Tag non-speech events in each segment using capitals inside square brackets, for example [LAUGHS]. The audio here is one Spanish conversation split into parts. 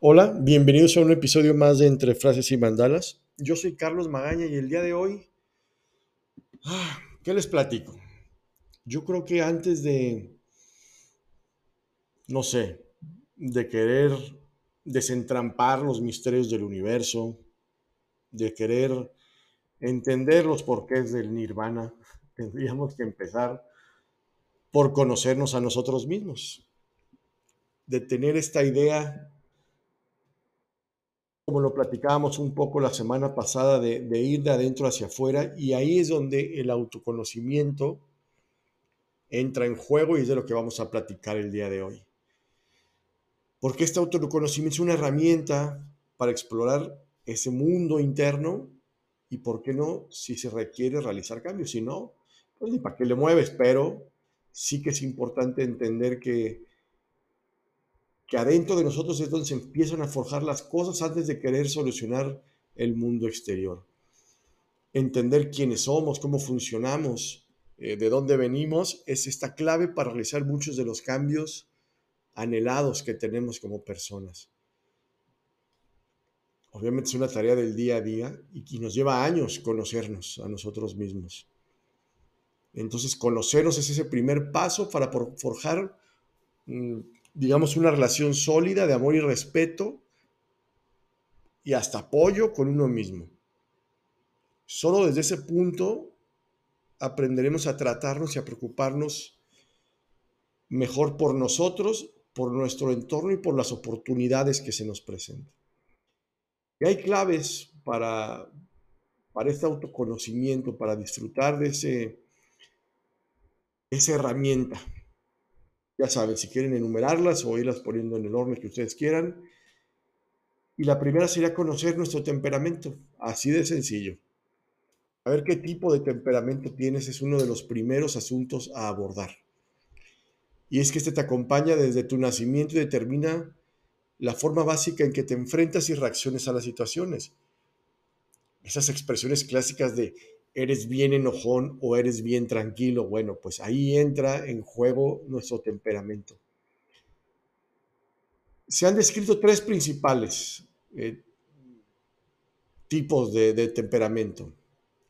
Hola, bienvenidos a un episodio más de Entre Frases y Mandalas. Yo soy Carlos Magaña y el día de hoy, ah, ¿qué les platico? Yo creo que antes de, no sé, de querer desentrampar los misterios del universo, de querer entender los porqués del nirvana, [LAUGHS] tendríamos que empezar por conocernos a nosotros mismos, de tener esta idea como lo platicábamos un poco la semana pasada, de, ir de adentro hacia afuera, y ahí es donde el autoconocimiento entra en juego y es de lo que vamos a platicar el día de hoy. Porque este autoconocimiento es una herramienta para explorar ese mundo interno y, ¿por qué no? Si se requiere realizar cambios, si no, pues ni para qué le mueves, pero sí que es importante entender que que adentro de nosotros es donde se empiezan a forjar las cosas antes de querer solucionar el mundo exterior. Entender quiénes somos, cómo funcionamos, eh, de dónde venimos, es esta clave para realizar muchos de los cambios anhelados que tenemos como personas. Obviamente es una tarea del día a día y, nos lleva años conocernos a nosotros mismos. Entonces, conocernos es ese primer paso para forjar mm, digamos, una relación sólida de amor y respeto y hasta apoyo con uno mismo. Solo desde ese punto aprenderemos a tratarnos y a preocuparnos mejor por nosotros, por nuestro entorno y por las oportunidades que se nos presentan. Y hay claves para, para este autoconocimiento, para disfrutar de ese, esa herramienta ya saben, si quieren enumerarlas o irlas poniendo en el orden que ustedes quieran. Y la primera sería conocer nuestro temperamento, así de sencillo. A ver qué tipo de temperamento tienes es uno de los primeros asuntos a abordar. Y es que este te acompaña desde tu nacimiento y determina la forma básica en que te enfrentas y reacciones a las situaciones. Esas expresiones clásicas de eres bien enojón o eres bien tranquilo. Bueno, pues ahí entra en juego nuestro temperamento. Se han descrito tres principales eh, tipos de, de temperamento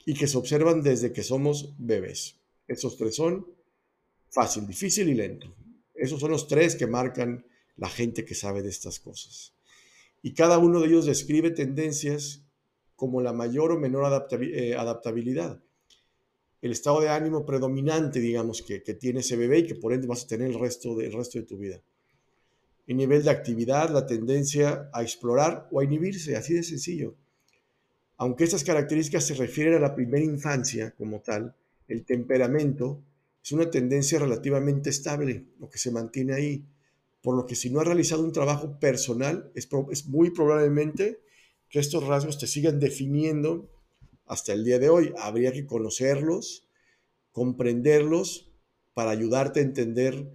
y que se observan desde que somos bebés. Esos tres son fácil, difícil y lento. Esos son los tres que marcan la gente que sabe de estas cosas. Y cada uno de ellos describe tendencias como la mayor o menor eh, adaptabilidad. El estado de ánimo predominante, digamos, que, tiene ese bebé y que por ende vas a tener el resto, de, resto de tu vida. El nivel de actividad, la tendencia a explorar o a inhibirse, así de sencillo. Aunque estas características se refieren a la primera infancia como tal, el temperamento es una tendencia relativamente estable, lo que se mantiene ahí. Por lo que si no has realizado un trabajo personal, es muy probablemente que estos rasgos te sigan definiendo hasta el día de hoy. Habría que conocerlos, comprenderlos para ayudarte a entender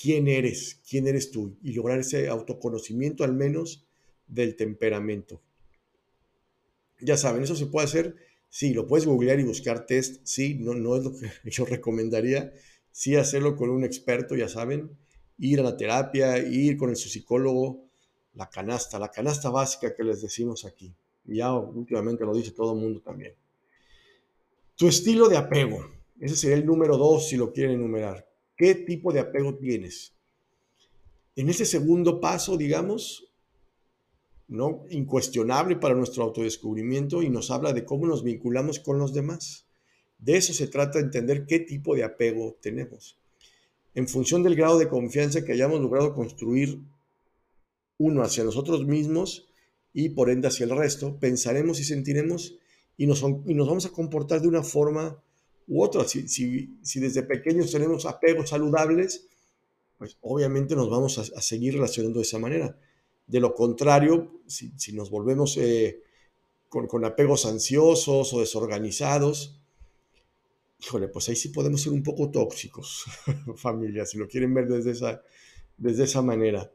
quién eres, quién eres tú y lograr ese autoconocimiento al menos del temperamento. Ya saben, eso se puede hacer, sí, lo puedes googlear y buscar test, sí, no, no es lo que [LAUGHS] yo recomendaría, sí hacerlo con un experto, ya saben, ir a la terapia, ir con el psicólogo, la canasta, la canasta básica que les decimos aquí. Ya últimamente lo dice todo el mundo también. Tu estilo de apego. Ese sería el número dos si lo quieren enumerar. ¿Qué tipo de apego tienes? En ese segundo paso, digamos, ¿no? incuestionable para nuestro autodescubrimiento y nos habla de cómo nos vinculamos con los demás. De eso se trata, entender qué tipo de apego tenemos. En función del grado de confianza que hayamos logrado construir uno hacia nosotros mismos y por ende hacia el resto, pensaremos y sentiremos y nos, y nos vamos a comportar de una forma u otra. Si, si, desde pequeños tenemos apegos saludables, pues obviamente nos vamos a, seguir relacionando de esa manera. De lo contrario, si, nos volvemos eh, con, con, apegos ansiosos o desorganizados, híjole, pues ahí sí podemos ser un poco tóxicos, [LAUGHS] familia, si lo quieren ver desde esa, desde esa manera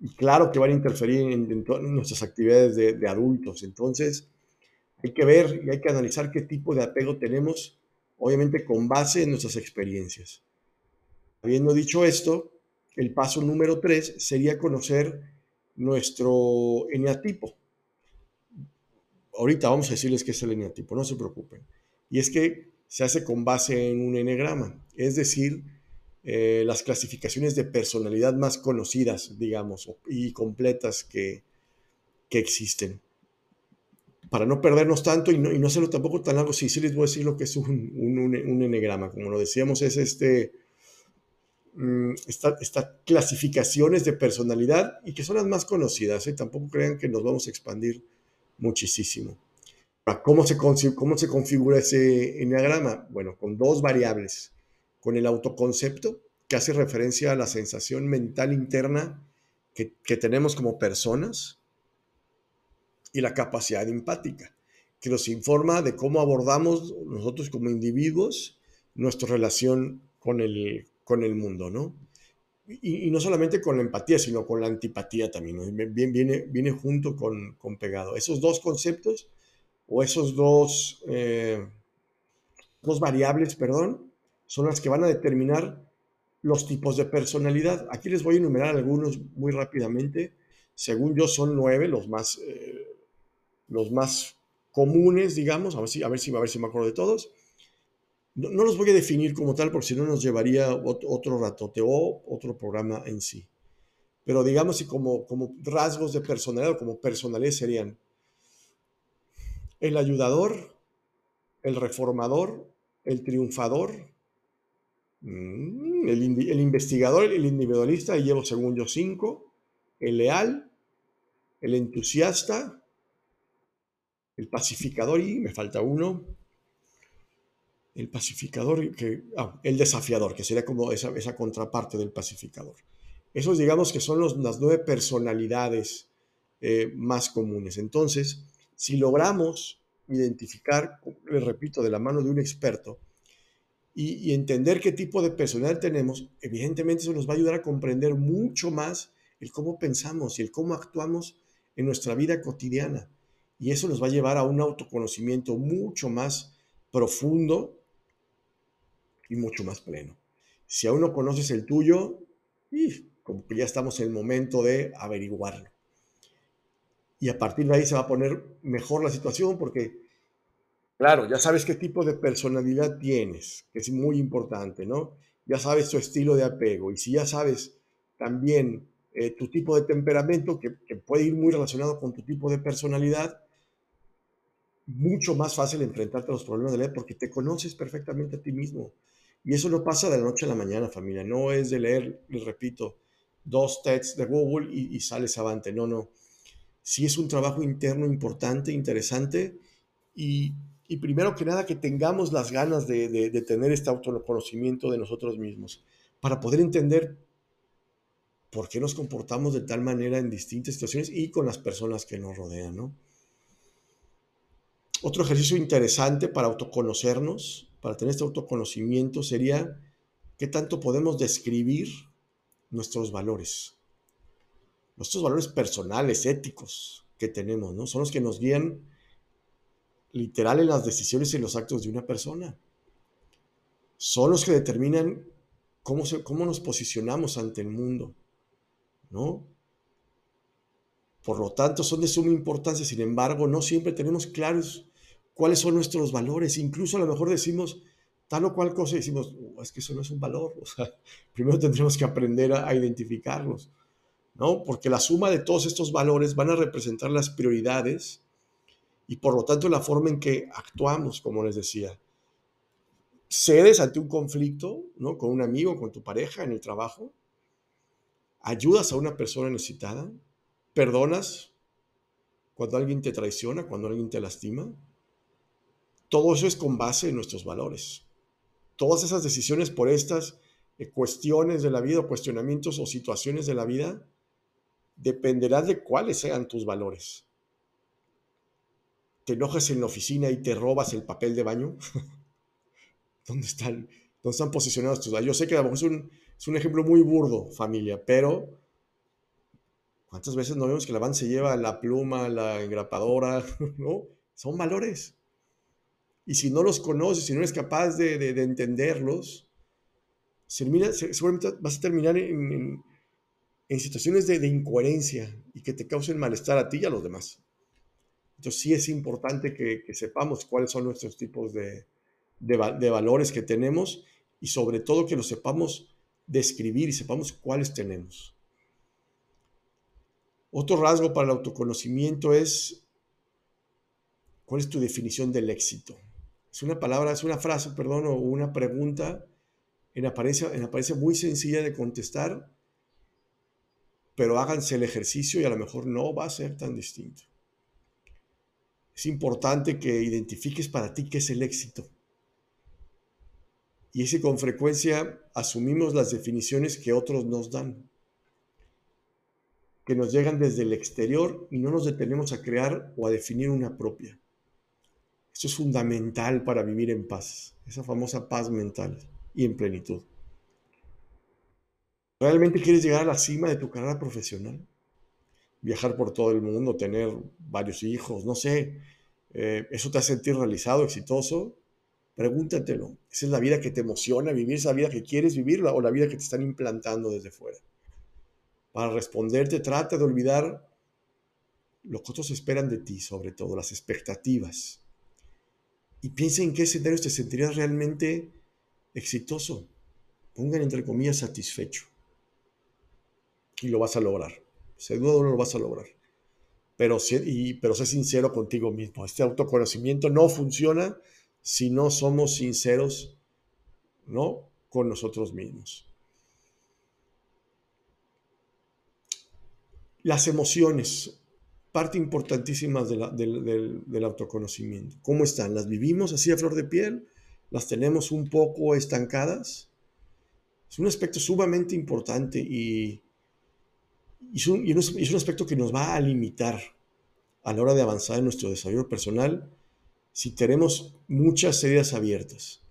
y claro que van a interferir en, nuestras actividades de, adultos. Entonces, hay que ver y hay que analizar qué tipo de apego tenemos, obviamente con base en nuestras experiencias. Habiendo dicho esto, el paso número tres sería conocer nuestro eneatipo. Ahorita vamos a decirles qué es el eneatipo, no se preocupen. Y es que se hace con base en un enegrama, es decir, eh, las clasificaciones de personalidad más conocidas, digamos, y completas que, que existen. Para no perdernos tanto y no, y no hacerlo tampoco tan largo, sí, sí les voy a decir lo que es un, un, un enegrama. Como lo decíamos, es este, mm, estas clasificaciones de personalidad y que son las más conocidas. ¿eh? Tampoco crean que nos vamos a expandir muchísimo. ¿Cómo se, ¿Cómo se configura ese eneagrama? Bueno, con dos variables con el autoconcepto, que hace referencia a la sensación mental interna que, tenemos como personas, y la capacidad empática, que nos informa de cómo abordamos nosotros como individuos nuestra relación con el, con el mundo, ¿no? Y, no solamente con la empatía, sino con la antipatía también, viene, viene junto con, con, pegado. Esos dos conceptos o esos dos, eh, dos variables, perdón, son las que van a determinar los tipos de personalidad. Aquí les voy a enumerar algunos muy rápidamente. Según yo son nueve los más, eh, los más comunes, digamos. A ver, si, a, ver si, a ver si me acuerdo de todos. No, los voy a definir como tal porque si no nos llevaría otro, ratote o otro programa en sí. Pero digamos si como, como rasgos de personalidad o como personalidad serían el ayudador, el reformador, el triunfador, Mm, el, investigador, el individualista, y llevo según yo cinco. El leal, el entusiasta, el pacificador, y me falta uno. El pacificador, ah, el desafiador, que sería como esa, esa, contraparte del pacificador. Esos digamos que son las nueve personalidades eh, más comunes. Entonces, si logramos identificar, les repito, de la mano de un experto, y, entender qué tipo de personalidad tenemos, evidentemente eso nos va a ayudar a comprender mucho más el cómo pensamos y el cómo actuamos en nuestra vida cotidiana. Y eso nos va a llevar a un autoconocimiento mucho más profundo y mucho más pleno. Si aún no conoces el tuyo, como que ya estamos en el momento de averiguarlo. Y a partir de ahí se va a poner mejor la situación porque Claro, ya sabes qué tipo de personalidad tienes, que es muy importante, ¿no? Ya sabes tu estilo de apego y si ya sabes también eh, tu tipo de temperamento, que, puede ir muy relacionado con tu tipo de personalidad, mucho más fácil enfrentarte a los problemas de la vida porque te conoces perfectamente a ti mismo. Y eso no pasa de la noche a la mañana, familia. No es de leer, les repito, dos texts de Google y, y sales avante. No, no. Sí es un trabajo interno importante, interesante y y primero que nada que tengamos las ganas de, tener este autoconocimiento de nosotros mismos para poder entender por qué nos comportamos de tal manera en distintas situaciones y con las personas que nos rodean. Otro ejercicio interesante para autoconocernos, para tener este autoconocimiento, sería qué tanto podemos describir nuestros valores, nuestros valores personales, éticos que tenemos, ¿no? Son los que nos guían literal en las decisiones y los actos de una persona. Son los que determinan cómo, cómo nos posicionamos ante el mundo, ¿no? Por lo tanto, son de suma importancia. Sin embargo, no siempre tenemos claros cuáles son nuestros valores. Incluso a lo mejor decimos tal o cual cosa y decimos, oh, es que eso no es un valor. [LAUGHS] Primero tendremos que aprender a, a identificarlos, ¿no? Porque la suma de todos estos valores van a representar las prioridades y por lo tanto la forma en que actuamos, como les decía. Cedes ante un conflicto, ¿no? Con un amigo, con tu pareja, en el trabajo. Ayudas a una persona necesitada. Perdonas cuando alguien te traiciona, cuando alguien te lastima. Todo eso es con base en nuestros valores. Todas esas decisiones por estas eh, cuestiones de la vida, cuestionamientos o situaciones de la vida, dependerán de cuáles sean tus valores te enojas en la oficina y te robas el papel de baño? [LAUGHS] ¿Dónde están, dónde están posicionados tus Yo sé que a lo mejor es un, es un ejemplo muy burdo, familia, pero ¿cuántas veces no vemos que la van se lleva la pluma, la engrapadora? [LAUGHS] ¿No? Son valores. Y si no los conoces, si no eres capaz de, de, entenderlos, seguramente vas a terminar en, en, situaciones de, de, incoherencia. Y que te causen malestar a ti y a los demás. Entonces sí es importante que, sepamos cuáles son nuestros tipos de, valores que tenemos y sobre todo que los sepamos describir y sepamos cuáles tenemos. Otro rasgo para el autoconocimiento es cuál es tu definición del éxito. Es una palabra, es una frase, perdón, o una pregunta en apariencia muy sencilla de contestar, pero háganse el ejercicio y a lo mejor no va a ser tan distinto. Es importante que identifiques para ti qué es el éxito. Y es que con frecuencia asumimos las definiciones que otros nos dan, que nos llegan desde el exterior y no nos detenemos a crear o a definir una propia. Esto es fundamental para vivir en paz, esa famosa paz mental y en plenitud. ¿Realmente quieres llegar a la cima de tu carrera profesional? Viajar por todo el mundo, tener varios hijos, no sé. Eh, ¿Eso te hace sentir realizado, exitoso? Pregúntatelo. ¿Esa es la vida que te emociona vivir? ¿Esa vida que quieres vivir o la vida que te están implantando desde fuera? Para responderte, trata de olvidar lo que otros esperan de ti, sobre todo las expectativas. Y piensa en qué escenario te sentirías realmente exitoso. Pongan entre comillas satisfecho. Y lo vas a lograr. Duda no lo vas a lograr. Pero, y, pero sé sincero contigo mismo. Este autoconocimiento no funciona si no somos sinceros ¿no? con nosotros mismos. Las emociones, parte importantísima del, autoconocimiento. ¿Cómo están? ¿Las vivimos así a flor de piel? ¿Las tenemos un poco estancadas? Es un aspecto sumamente importante y, es un, es un aspecto que nos va a limitar a la hora de avanzar en nuestro desarrollo personal si tenemos muchas heridas abiertas.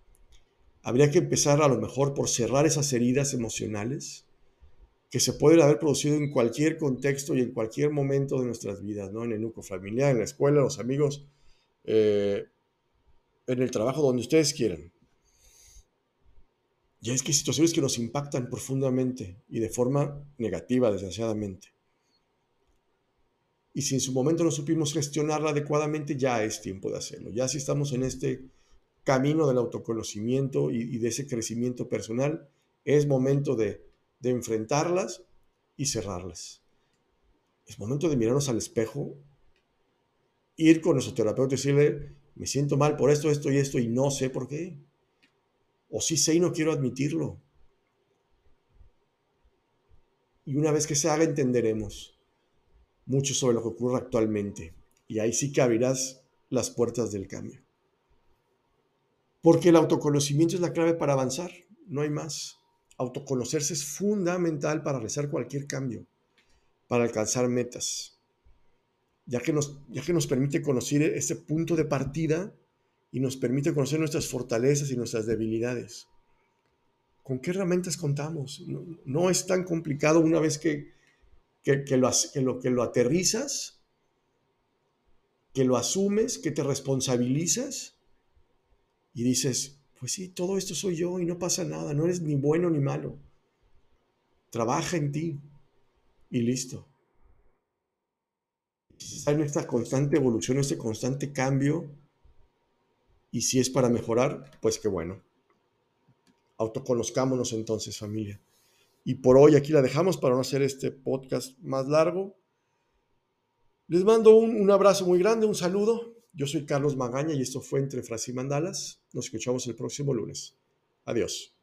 Habría que empezar a lo mejor por cerrar esas heridas emocionales que se pueden haber producido en cualquier contexto y en cualquier momento de nuestras vidas, ¿no? En el núcleo familiar, en la escuela, los amigos, eh, en el trabajo, donde ustedes quieran. Ya es que hay situaciones que nos impactan profundamente y de forma negativa, desgraciadamente. Y si en su momento no supimos gestionarla adecuadamente, ya es tiempo de hacerlo. Ya si estamos en este camino del autoconocimiento y, de ese crecimiento personal, es momento de, de enfrentarlas y cerrarlas. Es momento de mirarnos al espejo, ir con nuestro terapeuta y decirle, me siento mal por esto, esto y esto y no sé por qué. O sí sé y no quiero admitirlo. Y una vez que se haga, entenderemos mucho sobre lo que ocurre actualmente. Y ahí sí que abrirás las puertas del cambio. Porque el autoconocimiento es la clave para avanzar, no hay más. Autoconocerse es fundamental para realizar cualquier cambio, para alcanzar metas, ya que nos, ya que nos permite conocer ese punto de partida y nos permite conocer nuestras fortalezas y nuestras debilidades. ¿Con qué herramientas contamos? no es tan complicado una vez que, que, lo, que, lo, aterrizas, que lo asumes, que te responsabilizas y dices, pues sí, todo esto soy yo y no pasa nada, no eres ni bueno ni malo. Trabaja en ti y listo. Está en esta constante evolución, este constante cambio, y si es para mejorar, pues qué bueno. Autoconozcámonos entonces, familia. Y por hoy aquí la dejamos para no hacer este podcast más largo. Les mando un, abrazo muy grande, un saludo. Yo soy Carlos Magaña y esto fue Entre Frase y Mandalas. Nos escuchamos el próximo lunes. Adiós.